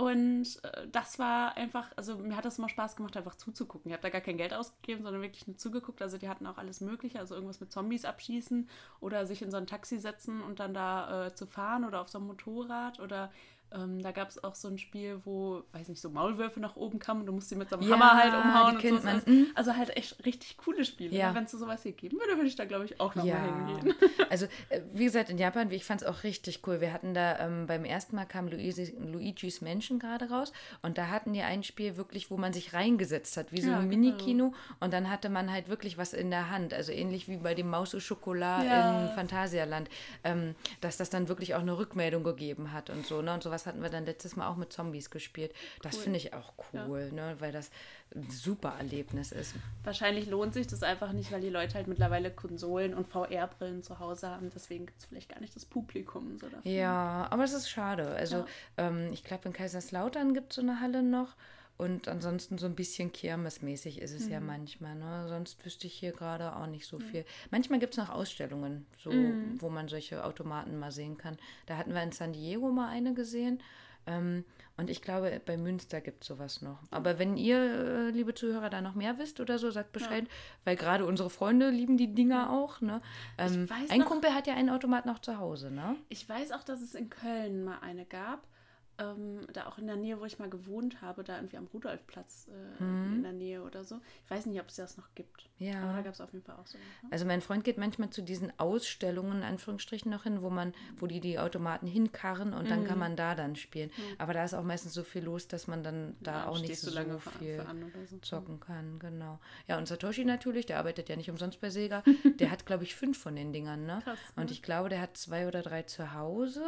Und äh, das war einfach, also mir hat das immer Spaß gemacht, einfach zuzugucken. Ich habe da gar kein Geld ausgegeben, sondern wirklich nur zugeguckt. Also die hatten auch alles Mögliche, also irgendwas mit Zombies abschießen oder sich in so ein Taxi setzen und dann da äh, zu fahren oder auf so einem Motorrad oder ähm, da gab es auch so ein Spiel, wo, weiß nicht, so Maulwürfe nach oben kamen und du musst sie mit so einem Ja, Hammer halt umhauen und so. man. Also, Mhm. also halt echt richtig coole Spiele. Ja. Wenn es so sowas hier geben würde, würde ich da, glaube ich, auch nochmal hingehen. Also, äh, wie gesagt, in Japan, ich fand es auch richtig cool. Wir hatten da ähm, beim ersten Mal kam Luigi, Luigi's Mansion gerade raus und da hatten die ein Spiel wirklich, wo man sich reingesetzt hat, wie so Ja, ein genau. Mini-Kino und dann hatte man halt wirklich was in der Hand. Also ähnlich wie bei dem Maus au Chocolat Ja. in Phantasialand, ähm, dass das dann wirklich auch eine Rückmeldung gegeben hat und so. Ne? Und sowas hatten wir dann letztes Mal auch mit Zombies gespielt. Das Cool. finde ich auch cool, ne? weil das ein super Erlebnis ist. Wahrscheinlich lohnt sich das einfach nicht, weil die Leute halt mittlerweile Konsolen und VR-Brillen zu Hause haben. Deswegen gibt es vielleicht gar nicht das Publikum so dafür. Ja, aber es ist schade. Also Ja. ähm, ich glaube, in Kaiserslautern gibt es so eine Halle noch. Und ansonsten so ein bisschen kirmesmäßig ist es Mhm. ja manchmal. Ne? Sonst wüsste ich hier gerade auch nicht so viel. Manchmal gibt es noch Ausstellungen, so, Mhm. wo man solche Automaten mal sehen kann. Da hatten wir in San Diego mal eine gesehen. Ähm, und ich glaube, bei Münster gibt es sowas noch. Aber wenn ihr, äh, liebe Zuhörer, da noch mehr wisst oder so, sagt Bescheid, weil gerade unsere Freunde lieben die Dinger auch. Ne? Ähm, ein noch- Kumpel hat ja einen Automat noch zu Hause, ne? Ich weiß auch, dass es in Köln mal eine gab. Ähm, da auch in der Nähe, wo ich mal gewohnt habe, da irgendwie am Rudolfplatz äh, in der Nähe oder so. Ich weiß nicht, ob es das noch gibt. Mhm. Ja. Aber da gab es auf jeden Fall auch so. Ne? Also mein Freund geht manchmal zu diesen Ausstellungen, in Anführungsstrichen, noch hin, wo man, wo die die Automaten hinkarren und Mhm. dann kann man da dann spielen. Aber da ist auch meistens so viel los, dass man dann da Ja, auch nicht so lange für- viel für oder so. zocken kann, genau. Ja, und Satoshi natürlich, der arbeitet ja nicht umsonst bei Sega. Der hat, glaube ich, fünf von den Dingern, ne? Krass, Und ne? ich glaube, der hat zwei oder drei zu Hause.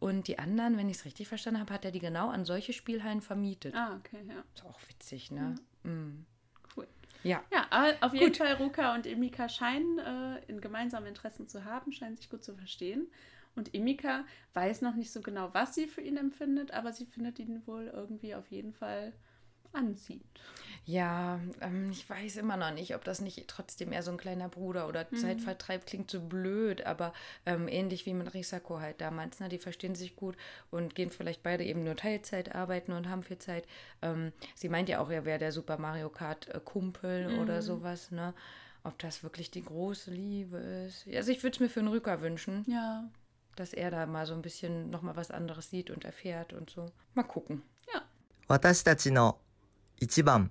Und die anderen, wenn ich es richtig verstanden habe, hat er die genau an solche Spielhallen vermietet. Ah, okay, ja. Ist auch witzig, ne? Mm. Cool. Ja. Ja, aber auf jeden Gut. Fall, Ruka und Emika scheinen äh, in gemeinsamen Interessen zu haben, scheinen sich gut zu verstehen. Und Emika weiß noch nicht so genau, was sie für ihn empfindet, aber sie findet ihn wohl irgendwie auf jeden Fall anziehend. Ja, ähm, ich weiß immer noch nicht, ob das nicht trotzdem eher so ein kleiner Bruder oder Zeitvertreib klingt so blöd, aber ähm, ähnlich wie mit Risako halt damals, ne? Die verstehen sich gut und gehen vielleicht beide eben nur Teilzeit arbeiten und haben viel Zeit. Ähm, sie meint ja auch, er wäre der Super Mario Kart äh, Kumpel oder sowas, ne? Ob das wirklich die große Liebe ist. Also ich würde es mir für einen Rücker wünschen, Ja. dass er da mal so ein bisschen nochmal was anderes sieht und erfährt und so. Mal gucken. 私たちの 一番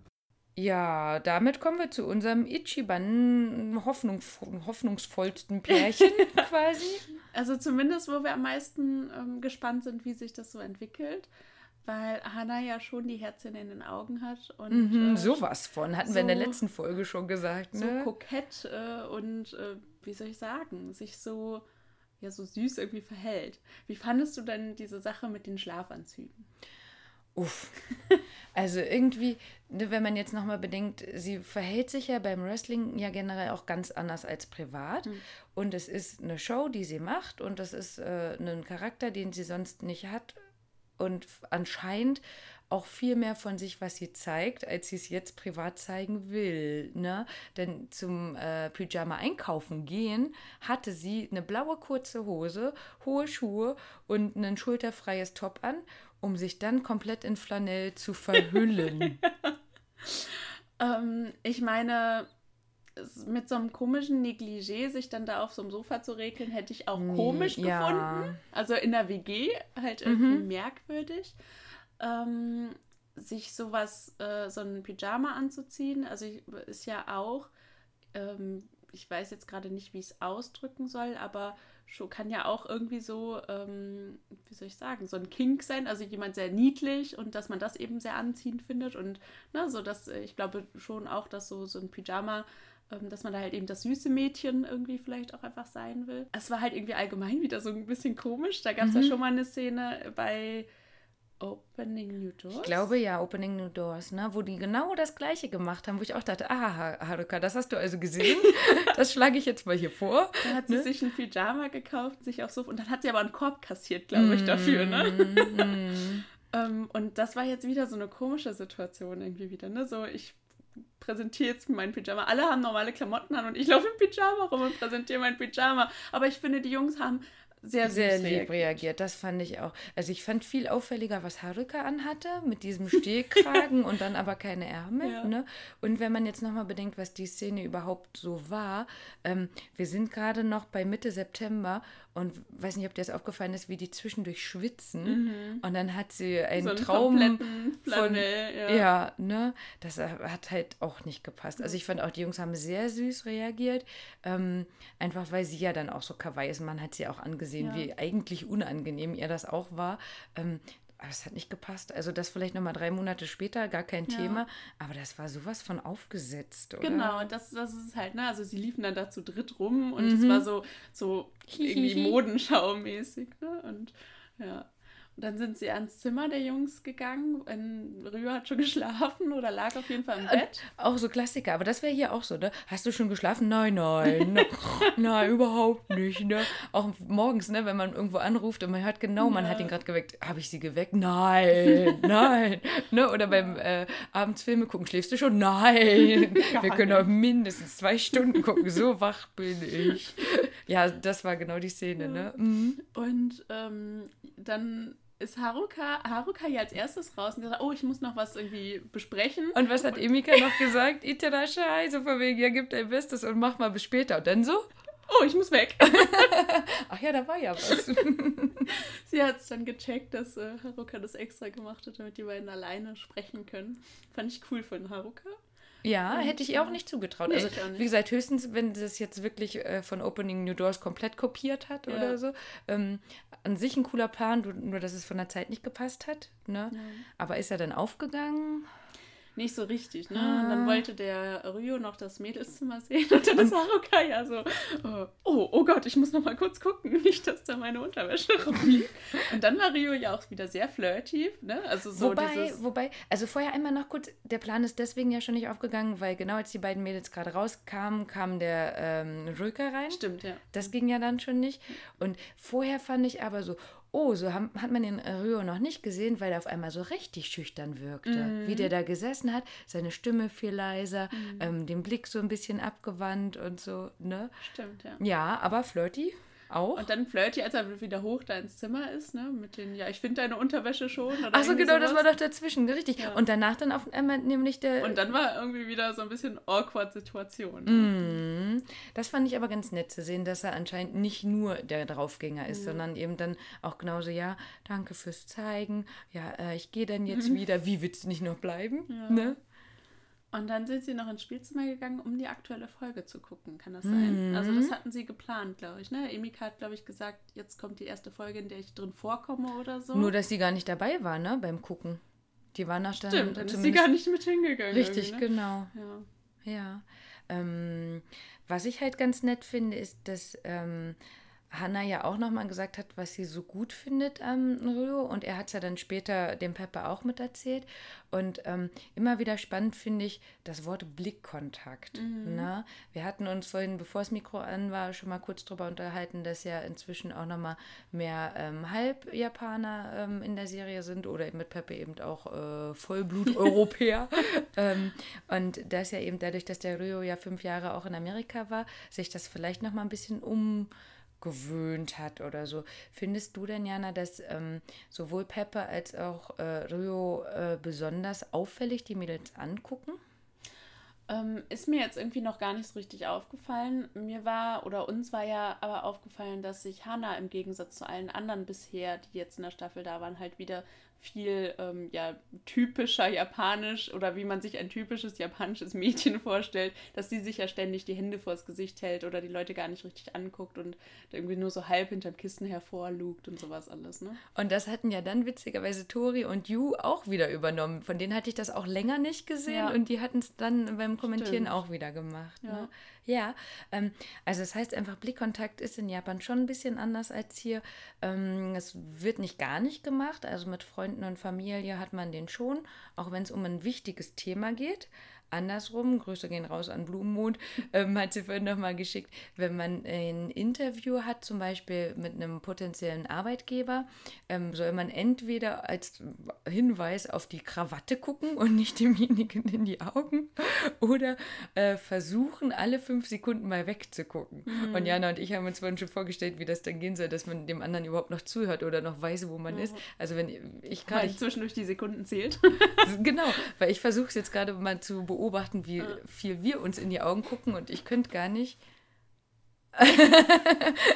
Ja, damit kommen wir zu unserem Ichiban Hoffnung, hoffnungsvollsten Pärchen quasi. Also zumindest, wo wir am meisten ähm, gespannt sind, wie sich das so entwickelt. Weil Hannah ja schon die Herzchen in den Augen hat und Mhm, äh, sowas von, hatten wir in der so- letzten Folge schon gesagt. so Ne? kokett äh, und äh, wie soll ich sagen, sich so ja so süß irgendwie verhält. Wie fandest du denn diese Sache mit den Schlafanzügen? Uff. Also irgendwie, ne, wenn man jetzt nochmal bedenkt, sie verhält sich ja beim Wrestling ja generell auch ganz anders als privat. Und es ist eine Show, die sie macht und das ist äh, ein Charakter, den sie sonst nicht hat und anscheinend auch viel mehr von sich, was sie zeigt, als sie es jetzt privat zeigen will. Ne? Denn zum äh, Pyjama einkaufen gehen hatte sie eine blaue kurze Hose, hohe Schuhe und ein schulterfreies Top an, um sich dann komplett in Flanell zu verhüllen. ähm, ich meine, mit so einem komischen Negligé sich dann da auf so einem Sofa zu regeln, hätte ich auch komisch ja. gefunden. Also in der WG halt irgendwie mhm. merkwürdig. Ähm, sich sowas, äh, so ein Pyjama anzuziehen, also ist ja auch, ähm, ich weiß jetzt gerade nicht, wie ich es ausdrücken soll, aber kann ja auch irgendwie so, ähm, wie soll ich sagen, so ein Kink sein, also jemand sehr niedlich und dass man das eben sehr anziehend findet und ne, so dass äh, ich glaube schon auch, dass so, so ein Pyjama ähm, dass man da halt eben das süße Mädchen irgendwie vielleicht auch einfach sein will. Es war halt irgendwie allgemein wieder so ein bisschen komisch. Da gab es mhm. ja schon mal eine Szene bei Opening New Doors? Ich glaube ja, Opening New Doors, ne? wo die genau das gleiche gemacht haben, wo ich auch dachte, ah, Haruka, das hast du also gesehen. das schlage ich jetzt mal hier vor. Da hat sie ne? sich ein Pyjama gekauft, sich aufs Sofa und dann hat sie aber einen Korb kassiert, glaube ich, dafür. Ne? Mm. um, und das war jetzt wieder so eine komische Situation irgendwie wieder. Ne? So, ich präsentiere jetzt mein Pyjama. Alle haben normale Klamotten an und ich laufe im Pyjama rum und präsentiere mein Pyjama. Aber ich finde, die Jungs haben sehr, sehr lieb reagiert. reagiert. Das fand ich auch. Also ich fand viel auffälliger, was Haruka anhatte, mit diesem Stehkragen und dann aber keine Ärmel. Ja. Ne? Und wenn man jetzt nochmal bedenkt, was die Szene überhaupt so war, ähm, wir sind gerade noch bei Mitte September und weiß nicht, ob dir das aufgefallen ist, wie die zwischendurch schwitzen. Mhm. Und dann hat sie einen, so einen Traum von. Ja. ja, ne? Das hat halt auch nicht gepasst. Also ich fand auch, die Jungs haben sehr süß reagiert. Ähm, einfach weil sie ja dann auch so kawaii ist. Man hat sie auch angesehen, ja. wie eigentlich unangenehm ihr das auch war. Ähm, aber es hat nicht gepasst. Also das vielleicht nochmal drei Monate später, gar kein ja. Thema. Aber das war sowas von aufgesetzt, oder? Genau, und das, das ist halt, ne, also sie liefen dann da zu dritt rum und es mhm. war so, so irgendwie Modenschau-mäßig, ne? Und ja. Und dann sind sie ans Zimmer der Jungs gegangen. Rühr hat schon geschlafen oder lag auf jeden Fall im Bett. Auch so Klassiker, aber das wäre hier auch so, ne? Hast du schon geschlafen? Nein, nein. Ne? nein, überhaupt nicht, ne? Auch morgens, ne, wenn man irgendwo anruft und man hört genau, man ja. hat ihn gerade geweckt. Habe ich sie geweckt? Nein, nein. ne? Oder beim äh, abends Filme gucken, schläfst du schon? Nein. Wir können auch mindestens zwei Stunden gucken. So wach bin ich. Ja, das war genau die Szene, ne? Mhm. Und ähm, dann ist Haruka, Haruka ja als erstes raus und gesagt, oh, ich muss noch was irgendwie besprechen. Und was hat Emika noch gesagt? Iterashai, so von wegen, ja, gib dein Bestes und mach mal bis später. Und dann so? Oh, ich muss weg. Ach ja, da war ja was. Sie hat es dann gecheckt, dass äh, Haruka das extra gemacht hat, damit die beiden alleine sprechen können. Fand ich cool von Haruka. Ja, hätte ich ihr auch nicht zugetraut. Nee, also, wie gesagt, höchstens, wenn sie es jetzt wirklich äh, von Opening New Doors komplett kopiert hat ja. oder so. Ähm, an sich ein cooler Plan, nur dass es von der Zeit nicht gepasst hat. Ne? Ja. Aber ist er dann aufgegangen? Nicht so richtig, ne? Ah. Und dann ah. wollte der Ryo noch das Mädelszimmer sehen und dann ist Haruka ja so, oh, oh, oh Gott, ich muss noch mal kurz gucken, nicht, dass da meine Unterwäsche rumliegt. und dann war Ryo ja auch wieder sehr flirty, ne? Also so wobei, dieses wobei, also vorher einmal noch kurz, der Plan ist deswegen ja schon nicht aufgegangen, weil genau als die beiden Mädels gerade rauskamen, kam der ähm, Röker rein. Stimmt, ja. Das ging ja dann schon nicht. Und vorher fand ich aber so, oh, so haben, hat man den Rio noch nicht gesehen, weil er auf einmal so richtig schüchtern wirkte. Mhm. Wie der da gesessen hat, seine Stimme viel leiser, mhm. ähm, den Blick so ein bisschen abgewandt und so, ne? Stimmt, ja. Ja, aber flirty auch. Und dann Flirty, als er wieder hoch da ins Zimmer ist, ne? Mit den, ja, ich finde deine Unterwäsche schon. Achso, genau, sowas. das war doch dazwischen, richtig. Ja. Und danach dann auf einmal nämlich der. Und dann war irgendwie wieder so ein bisschen awkward Situation. Mm, das fand ich aber ganz nett zu sehen, dass er anscheinend nicht nur der Draufgänger ist, mm. sondern eben dann auch genauso, ja, danke fürs Zeigen. Ja, äh, ich gehe dann jetzt wieder. Wie willst du nicht noch bleiben? Ja. Ne? Und dann sind sie noch ins Spielzimmer gegangen, um die aktuelle Folge zu gucken. Kann das sein? Mhm. Also das hatten sie geplant, glaube ich. Ne? Emika hat, glaube ich, gesagt, jetzt kommt die erste Folge, in der ich drin vorkomme oder so. Nur, dass sie gar nicht dabei war, ne? Beim Gucken. Die war nach. Stimmt, dann ist sie gar nicht mit hingegangen. Richtig, ne? genau. Ja. ja. Ähm, was ich halt ganz nett finde, ist, dass ähm, Hannah ja auch nochmal gesagt hat, was sie so gut findet am Ryo. Und er hat es ja dann später dem Pepper auch miterzählt. Und ähm, immer wieder spannend finde ich das Wort Blickkontakt. Mhm. Ne? Wir hatten uns vorhin, bevor das Mikro an war, schon mal kurz darüber unterhalten, dass ja inzwischen auch nochmal mehr ähm, Halb-Japaner ähm, in der Serie sind oder mit Peppe eben auch äh, Vollblut-Europäer. ähm, und das ja eben dadurch, dass der Ryo ja fünf Jahre auch in Amerika war, sich das vielleicht nochmal ein bisschen um gewöhnt hat oder so. Findest du denn, Jana, dass ähm, sowohl Pepper als auch äh, Rio äh, besonders auffällig die Mädels angucken? Ähm, ist mir jetzt irgendwie noch gar nicht so richtig aufgefallen. Mir war oder uns war ja aber aufgefallen, dass sich Hannah im Gegensatz zu allen anderen bisher, die jetzt in der Staffel da waren, halt wieder viel ähm, ja, typischer japanisch oder wie man sich ein typisches japanisches Mädchen vorstellt, dass sie sich ja ständig die Hände vors Gesicht hält oder die Leute gar nicht richtig anguckt und irgendwie nur so halb hinterm Kissen hervorlugt und sowas alles. Ne? Und das hatten ja dann witzigerweise Tori und Yu auch wieder übernommen. Von denen hatte ich das auch länger nicht gesehen ja. und die hatten es dann beim Kommentieren Stimmt. auch wieder gemacht. Ja. Ne? Ja, ähm, also das heißt einfach, Blickkontakt ist in Japan schon ein bisschen anders als hier. Ähm, es wird nicht gar nicht gemacht. Also mit Freunden und Familie hat man den schon, auch wenn es um ein wichtiges Thema geht andersrum, Grüße gehen raus an Blumenmond, ähm, hat sie vorhin nochmal geschickt, wenn man ein Interview hat, zum Beispiel mit einem potenziellen Arbeitgeber, ähm, soll man entweder als Hinweis auf die Krawatte gucken und nicht demjenigen in die Augen oder äh, versuchen, alle fünf Sekunden mal wegzugucken. Mhm. Und Jana und ich haben uns vorhin schon vorgestellt, wie das dann gehen soll, dass man dem anderen überhaupt noch zuhört oder noch weiß, wo man mhm. ist. Also wenn ich gerade... zwischendurch die Sekunden zählt. genau, weil ich versuche es jetzt gerade mal zu beobachten, beobachten, wie viel wir uns in die Augen gucken und ich könnte gar nicht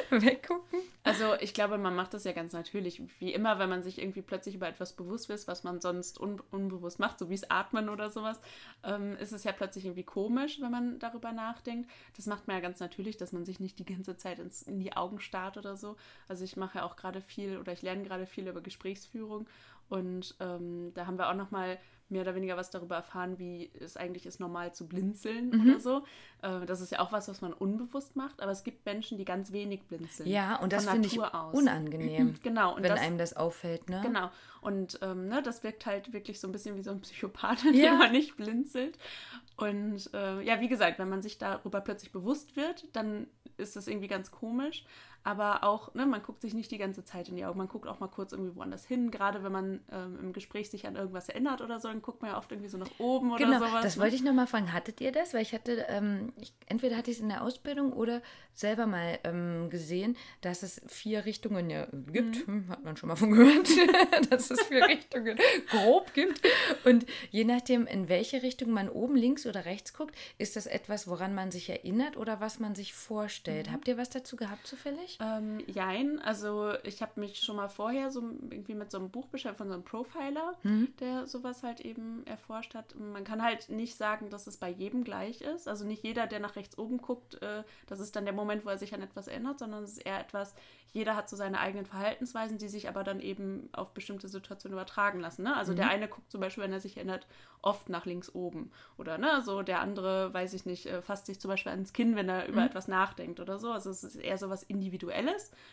weggucken. Also ich glaube, man macht das ja ganz natürlich. Wie immer, wenn man sich irgendwie plötzlich über etwas bewusst ist, was man sonst un unbewusst macht, so wie es Atmen oder sowas, ähm, ist es ja plötzlich irgendwie komisch, wenn man darüber nachdenkt. Das macht man ja ganz natürlich, dass man sich nicht die ganze Zeit ins, in die Augen starrt oder so. Also ich mache ja auch gerade viel oder ich lerne gerade viel über Gesprächsführung und ähm, da haben wir auch noch mal mehr oder weniger was darüber erfahren, wie es eigentlich ist, normal zu blinzeln mhm. oder so. Äh, das ist ja auch was, was man unbewusst macht, aber es gibt Menschen, die ganz wenig blinzeln. Ja, und das finde ich aus. unangenehm. genau. Und wenn das, einem das auffällt, ne? Genau. Und ähm, ne, das wirkt halt wirklich so ein bisschen wie so ein Psychopath, ja. der man nicht blinzelt. Und äh, ja, wie gesagt, wenn man sich darüber plötzlich bewusst wird, dann ist das irgendwie ganz komisch aber auch, ne, man guckt sich nicht die ganze Zeit in die Augen, man guckt auch mal kurz irgendwie woanders hin, gerade wenn man ähm, im Gespräch sich an irgendwas erinnert oder so, dann guckt man ja oft irgendwie so nach oben oder genau, sowas. das ne? wollte ich nochmal fragen, hattet ihr das? Weil ich hatte, ähm, ich, entweder hatte ich es in der Ausbildung oder selber mal ähm, gesehen, dass es vier Richtungen ja gibt, mhm. Hm, hat man schon mal von gehört, dass es vier Richtungen grob gibt und je nachdem, in welche Richtung man oben links oder rechts guckt, ist das etwas, woran man sich erinnert oder was man sich vorstellt. Mhm. Habt ihr was dazu gehabt zufällig? Ähm, jein, also ich habe mich schon mal vorher so irgendwie mit so einem Buch beschäftigt von so einem Profiler, mhm. der sowas halt eben erforscht hat. Man kann halt nicht sagen, dass es bei jedem gleich ist. Also nicht jeder, der nach rechts oben guckt, äh, das ist dann der Moment, wo er sich an etwas erinnert, sondern es ist eher etwas, jeder hat so seine eigenen Verhaltensweisen, die sich aber dann eben auf bestimmte Situationen übertragen lassen. Ne? Also mhm. der eine guckt zum Beispiel, wenn er sich erinnert, oft nach links oben. Oder ne, so der andere, weiß ich nicht, äh, fasst sich zum Beispiel ans Kinn, wenn er über mhm. etwas nachdenkt oder so. Also es ist eher so was Individuelles,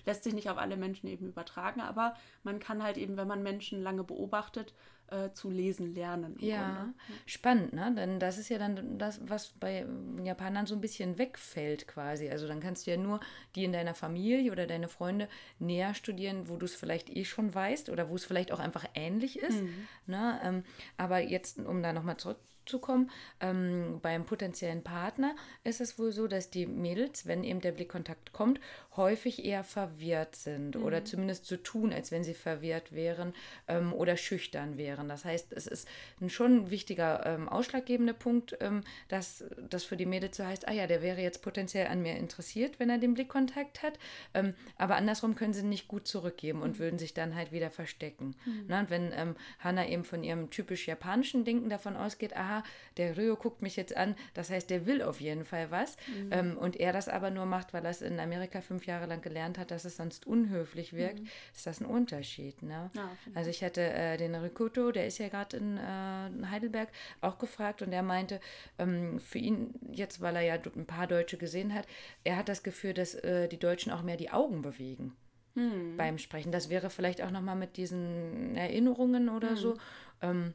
lässt sich nicht auf alle Menschen eben übertragen, aber man kann halt eben, wenn man Menschen lange beobachtet, äh, zu lesen lernen. Ja, Grunde. spannend, ne? Denn das ist ja dann das, was bei Japanern so ein bisschen wegfällt quasi. Also dann kannst du ja nur die in deiner Familie oder deine Freunde näher studieren, wo du es vielleicht eh schon weißt oder wo es vielleicht auch einfach ähnlich ist. Mhm. Ne? Ähm, aber jetzt, um da nochmal zurück zurückzukommen, ähm, beim potenziellen Partner ist es wohl so, dass die Mädels, wenn eben der Blickkontakt kommt, häufig eher verwirrt sind mhm. oder zumindest so tun, als wenn sie verwirrt wären ähm, oder schüchtern wären. Das heißt, es ist ein schon wichtiger ähm, ausschlaggebender Punkt, ähm, dass das für die Mädels so heißt, ah ja, der wäre jetzt potenziell an mir interessiert, wenn er den Blickkontakt hat. Ähm, aber andersrum können sie nicht gut zurückgeben und mhm. würden sich dann halt wieder verstecken. Mhm. Na, und wenn ähm, Hannah eben von ihrem typisch japanischen Denken davon ausgeht, aha, der Ryo guckt mich jetzt an, das heißt, der will auf jeden Fall was. Mhm. Ähm, und er das aber nur macht, weil es in Amerika fünf Jahre lang gelernt hat, dass es sonst unhöflich wirkt, mhm. ist das ein Unterschied. Ne? Ja, also ich hatte äh, den Rikuto der ist ja gerade in äh, Heidelberg, auch gefragt und er meinte, ähm, für ihn, jetzt weil er ja ein paar Deutsche gesehen hat, er hat das Gefühl, dass äh, die Deutschen auch mehr die Augen bewegen Hm. beim Sprechen. Das wäre vielleicht auch nochmal mit diesen Erinnerungen oder Hm. so. Ähm,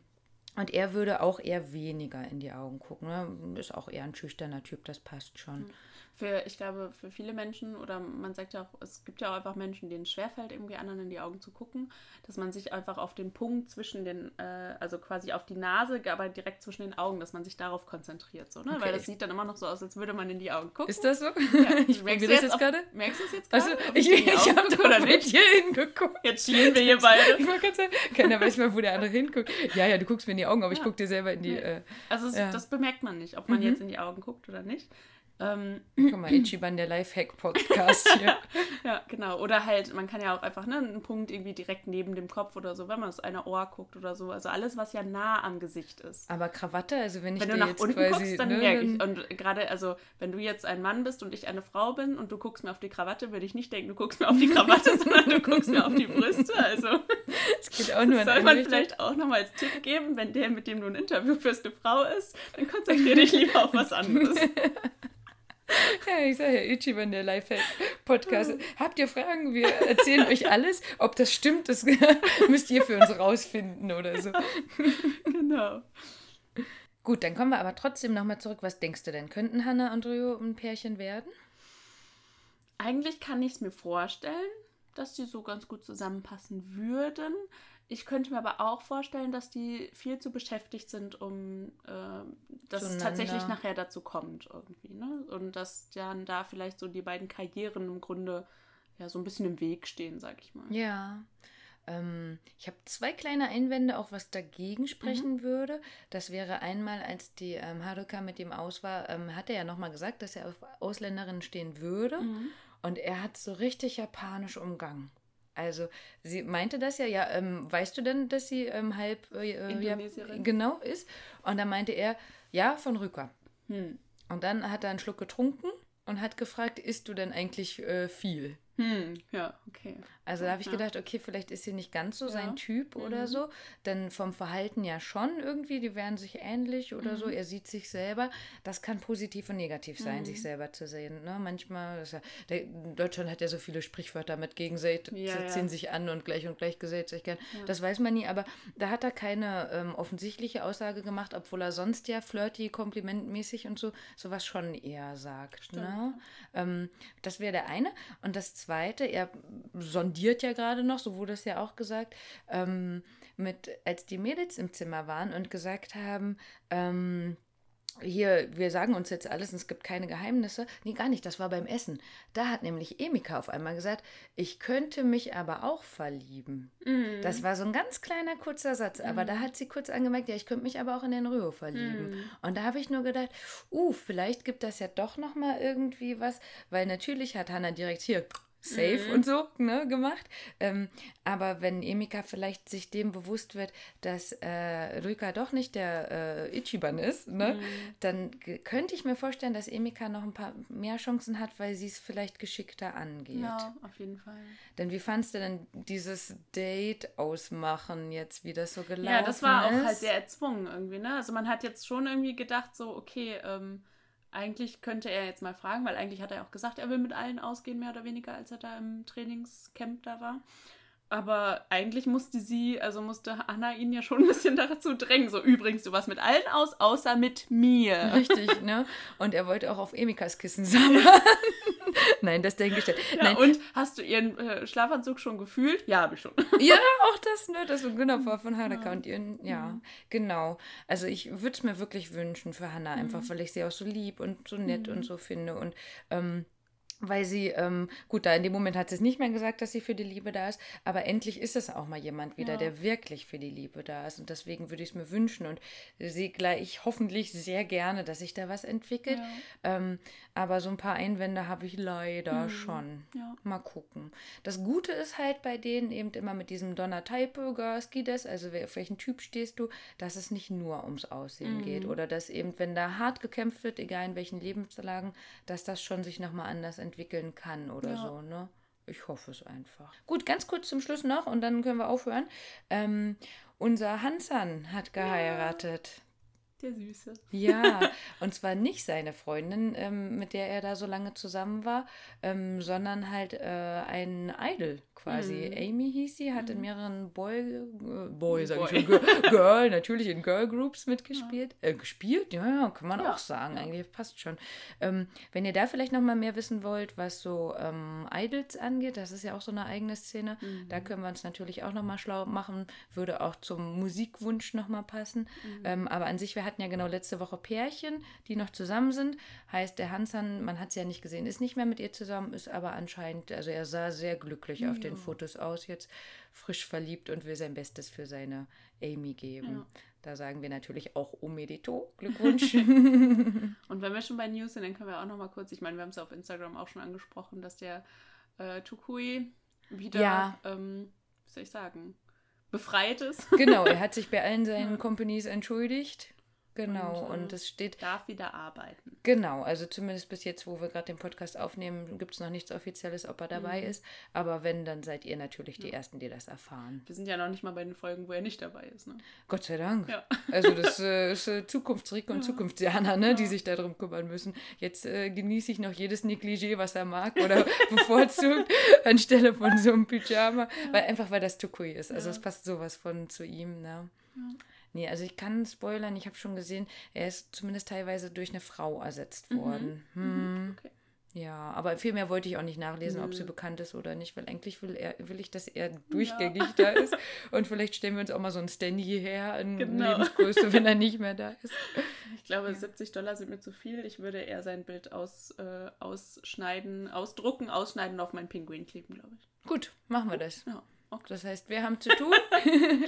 und er würde auch eher weniger in die Augen gucken. Ne? Ist auch eher ein schüchterner Typ, das passt schon. Für, ich glaube, für viele Menschen, oder man sagt ja auch, es gibt ja auch einfach Menschen, denen es schwerfällt, irgendwie anderen in die Augen zu gucken, dass man sich einfach auf den Punkt zwischen den, äh, also quasi auf die Nase, aber direkt zwischen den Augen, dass man sich darauf konzentriert. So, ne? Okay. Weil das sieht dann immer noch so aus, als würde man in die Augen gucken. Ist das so? Ja. Ich Merkst das jetzt gerade. Merkst du es jetzt Also, gerade? ich, ich Augen habe mit nicht? hier hingeguckt. Jetzt schielen wir hier beide. Ich wollte gerade sagen, keiner weiß mal, wo der andere hinguckt. Ja, ja, du guckst mir in die Augen, aber ich Ja. gucke dir selber in die. Äh, Also es, Ja. das bemerkt man nicht, ob man Mhm. jetzt in die Augen guckt oder nicht. Ähm, guck mal, Ichiban, der Lifehack-Podcast hier. ja, genau. Oder halt, man kann ja auch einfach ne, einen Punkt irgendwie direkt neben dem Kopf oder so, wenn man aus einer Ohr guckt oder so. Also alles, was ja nah am Gesicht ist. Aber Krawatte, also wenn ich Wenn du nach unten quasi. guckst, dann ne, merke ich. Und gerade, also, wenn du jetzt ein Mann bist und ich eine Frau bin und du guckst mir auf die Krawatte, würde ich nicht denken, du guckst mir auf die Krawatte, sondern du guckst mir auf die Brüste. Also, Es geht auch nur in soll man Richtung. vielleicht auch nochmal als Tipp geben, wenn der, mit dem du ein Interview führst, eine Frau ist, dann konzentriere dich lieber auf was anderes. Ja, ich sage ja, Ichiban, der Lifehack-Podcast. Habt ihr Fragen? Wir erzählen euch alles. Ob das stimmt, das müsst ihr für uns rausfinden oder so. genau. Gut, dann kommen wir aber trotzdem nochmal zurück. Was denkst du denn? Könnten Hannah und Rio ein Pärchen werden? Eigentlich kann ich es mir vorstellen, dass die so ganz gut zusammenpassen würden. Ich könnte mir aber auch vorstellen, dass die viel zu beschäftigt sind, um äh, dass es tatsächlich nachher dazu kommt irgendwie. Ne? Und dass dann da vielleicht so die beiden Karrieren im Grunde ja so ein bisschen im Weg stehen, sag ich mal. Ja. Ähm, ich habe zwei kleine Einwände, auch was dagegen sprechen würde. Das wäre einmal, als die ähm, Haruka mit ihm aus war, ähm, hat er ja nochmal gesagt, dass er auf Ausländerinnen stehen würde. Mhm. Und er hat so richtig japanisch umgangen. Also, sie meinte das ja, ja, ähm, weißt du denn, dass sie ähm, halb äh, äh, Indonesierin. Jap- genau ist? Und dann meinte er, ja, von Rücker. Hm. Und dann hat er einen Schluck getrunken und hat gefragt, isst du denn eigentlich äh, viel? Hm. Ja, okay. Also da habe ich gedacht, okay, vielleicht ist sie nicht ganz so Ja. sein Typ oder Mhm. so. Denn vom Verhalten ja schon irgendwie, die wären sich ähnlich oder so. Mhm. Er sieht sich selber. Das kann positiv und negativ sein, Mhm. sich selber zu sehen. Ne? Manchmal, ist ja, der, Deutschland hat ja so viele Sprichwörter mit Gegensät, Ja, ziehen sich an und gleich und gleich gesät sich gern. Das weiß man nie, aber da hat er keine ähm, offensichtliche Aussage gemacht, obwohl er sonst ja flirty, komplimentmäßig und so sowas schon eher sagt. Stimmt. Ne? Ähm, das wäre der eine. Und das zweite, er sondiert ja gerade noch, so wurde es ja auch gesagt, ähm, mit, als die Mädels im Zimmer waren und gesagt haben, ähm, hier, wir sagen uns jetzt alles und es gibt keine Geheimnisse. Nee, gar nicht, das war beim Essen. Da hat nämlich Emika auf einmal gesagt, ich könnte mich aber auch verlieben. Mhm. Das war so ein ganz kleiner, kurzer Satz, aber da hat sie kurz angemerkt, ja, ich könnte mich aber auch in den Röho verlieben. Mhm. Und da habe ich nur gedacht, uh, vielleicht gibt das ja doch noch mal irgendwie was, weil natürlich hat Hannah direkt hier safe Mhm. und so ne, gemacht. Ähm, aber wenn Emika vielleicht sich dem bewusst wird, dass äh, Ruika doch nicht der äh, Ichiban ist, ne, Mhm. dann könnte ich mir vorstellen, dass Emika noch ein paar mehr Chancen hat, weil sie es vielleicht geschickter angeht. Ja, auf jeden Fall. Denn wie fandst du denn dieses Date ausmachen jetzt, wie das so gelaufen ist? Ja, das war auch halt sehr erzwungen irgendwie, ne? Also man hat jetzt schon irgendwie gedacht, so, okay, ähm, eigentlich könnte er jetzt mal fragen, weil eigentlich hat er auch gesagt, er will mit allen ausgehen, mehr oder weniger, als er da im Trainingscamp da war. Aber eigentlich musste sie, also musste Anna ihn ja schon ein bisschen dazu drängen. So, übrigens, du warst mit allen aus, außer mit mir. Richtig, ne? Und er wollte auch auf Emikas Kissen sammeln. Nein, das denke ich nicht. Ja, Nein, und hast du ihren äh, Schlafanzug schon gefühlt? Ja, habe ich schon. Ja, auch das, ne? Das so genau von Haruka Ja. und ihren, ja, genau. Also ich würde es mir wirklich wünschen für Hannah, einfach Mhm. weil ich sie auch so lieb und so nett Mhm. und so finde. Und ähm, weil sie, ähm, gut, da in dem Moment hat sie es nicht mehr gesagt, dass sie für die Liebe da ist, aber endlich ist es auch mal jemand wieder, Ja. der wirklich für die Liebe da ist. Und deswegen würde ich es mir wünschen und sehe gleich hoffentlich sehr gerne, dass sich da was entwickelt. Ähm, aber so ein paar Einwände habe ich leider Mhm. schon. Ja. Mal gucken. Das Gute ist halt bei denen eben immer mit diesem Donner-Type Skides, also auf welchen Typ stehst du, dass es nicht nur ums Aussehen Mhm. geht oder dass eben, wenn da hart gekämpft wird, egal in welchen Lebenslagen, dass das schon sich nochmal anders entwickeln kann oder Ja. so, ne? Ich hoffe es einfach. Gut, ganz kurz zum Schluss noch und dann können wir aufhören. Ähm, unser Hansan hat geheiratet. Der Süße. Ja, und zwar nicht seine Freundin, ähm, mit der er da so lange zusammen war, ähm, sondern halt äh, ein Idol quasi. Mhm. Amy hieß sie, hat in mehreren Boy, äh, Boy sag Boy. ich schon, Girl, natürlich in Girl Groups mitgespielt. Äh, gespielt? Ja, ja, kann man Ja. auch sagen, eigentlich passt schon. Ähm, wenn ihr da vielleicht noch mal mehr wissen wollt, was so ähm, Idols angeht, das ist ja auch so eine eigene Szene, da können wir uns natürlich auch noch mal schlau machen, würde auch zum Musikwunsch noch mal passen. Ähm, aber an sich, wir hatten ja genau letzte Woche Pärchen, die noch zusammen sind. Heißt, der Hansan, man hat es ja nicht gesehen, ist nicht mehr mit ihr zusammen, ist aber anscheinend, also er sah sehr glücklich auf den Fotos aus, jetzt frisch verliebt und will sein Bestes für seine Amy geben. Ja. Da sagen wir natürlich auch Omedito, Glückwunsch. Und wenn wir schon bei News sind, dann können wir auch noch mal kurz, ich meine, wir haben es ja auf Instagram auch schon angesprochen, dass der äh, Tukui wieder, Ja. ähm, wie soll ich sagen, befreit ist. genau, er hat sich bei allen seinen Companies entschuldigt. Genau, Und, äh, und es steht Darf wieder arbeiten. Genau, also zumindest bis jetzt, wo wir gerade den Podcast aufnehmen, gibt es noch nichts Offizielles, ob er dabei ist. Aber wenn, dann seid ihr natürlich die Ersten, die das erfahren. Wir sind ja noch nicht mal bei den Folgen, wo er nicht dabei ist. Ne? Gott sei Dank. Ja. Also das äh, ist äh, Zukunftsrico und Zukunftsjana, ne, die sich darum kümmern müssen. Jetzt äh, genieße ich noch jedes Negligé, was er mag oder bevorzugt anstelle von so einem Pyjama, weil einfach weil das Tukui ist. Also es passt sowas von zu ihm, ne? Nee, also ich kann spoilern, ich habe schon gesehen, er ist zumindest teilweise durch eine Frau ersetzt worden. Hm. Okay. Ja, aber viel mehr wollte ich auch nicht nachlesen, ob sie bekannt ist oder nicht, weil eigentlich will, er, will ich, dass er durchgängig da ist. Und vielleicht stellen wir uns auch mal so einen Standy hierher in Genau. Lebensgröße, wenn er nicht mehr da ist. Ich glaube, 70 Dollar sind mir zu viel. Ich würde eher sein Bild aus, äh, ausschneiden, ausdrucken, ausschneiden und auf meinen Pinguin kleben, glaube ich. Gut, machen wir das. Ja, okay. Das heißt, wir haben zu tun,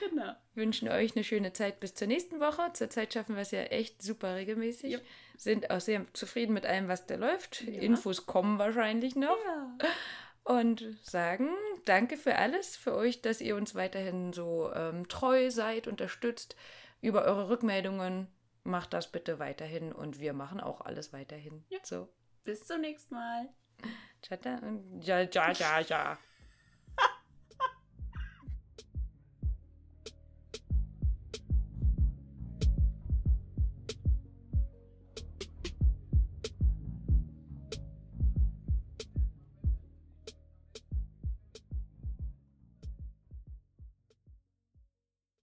Genau. wünschen euch eine schöne Zeit bis zur nächsten Woche. Zurzeit schaffen wir es ja echt super regelmäßig. Ja. Sind auch sehr zufrieden mit allem, was da läuft. Ja. Infos kommen wahrscheinlich noch. Ja. und sagen danke für alles, für euch, dass ihr uns weiterhin so ähm, treu seid, unterstützt, über eure Rückmeldungen. Macht das bitte weiterhin und wir machen auch alles weiterhin. Ja. So. Bis zum nächsten Mal. Ciao, ciao, ja, ja.